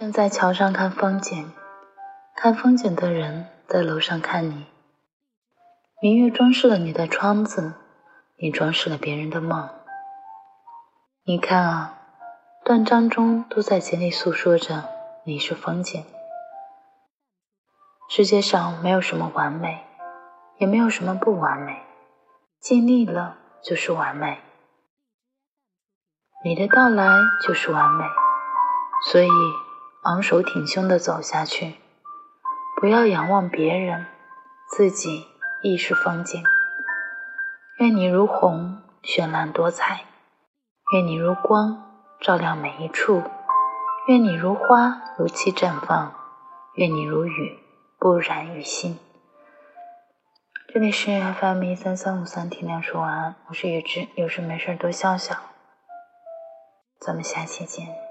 站在桥上看风景，看风景的人在楼上看你。明月装饰了你的窗子，你装饰了别人的梦。你看啊，断章中都在竭力诉说着你是风景。世界上没有什么完美，也没有什么不完美，尽力了就是完美。你的到来就是完美，所以。昂首挺胸地走下去，不要仰望别人，自己亦是风景。愿你如虹，绚烂多彩；愿你如光，照亮每一处；愿你如花，如期绽放；愿你如雨，不染于心。这里是 FM 一三三五三，听亮说晚安，我是雨之，有事没事多笑笑。咱们下期见。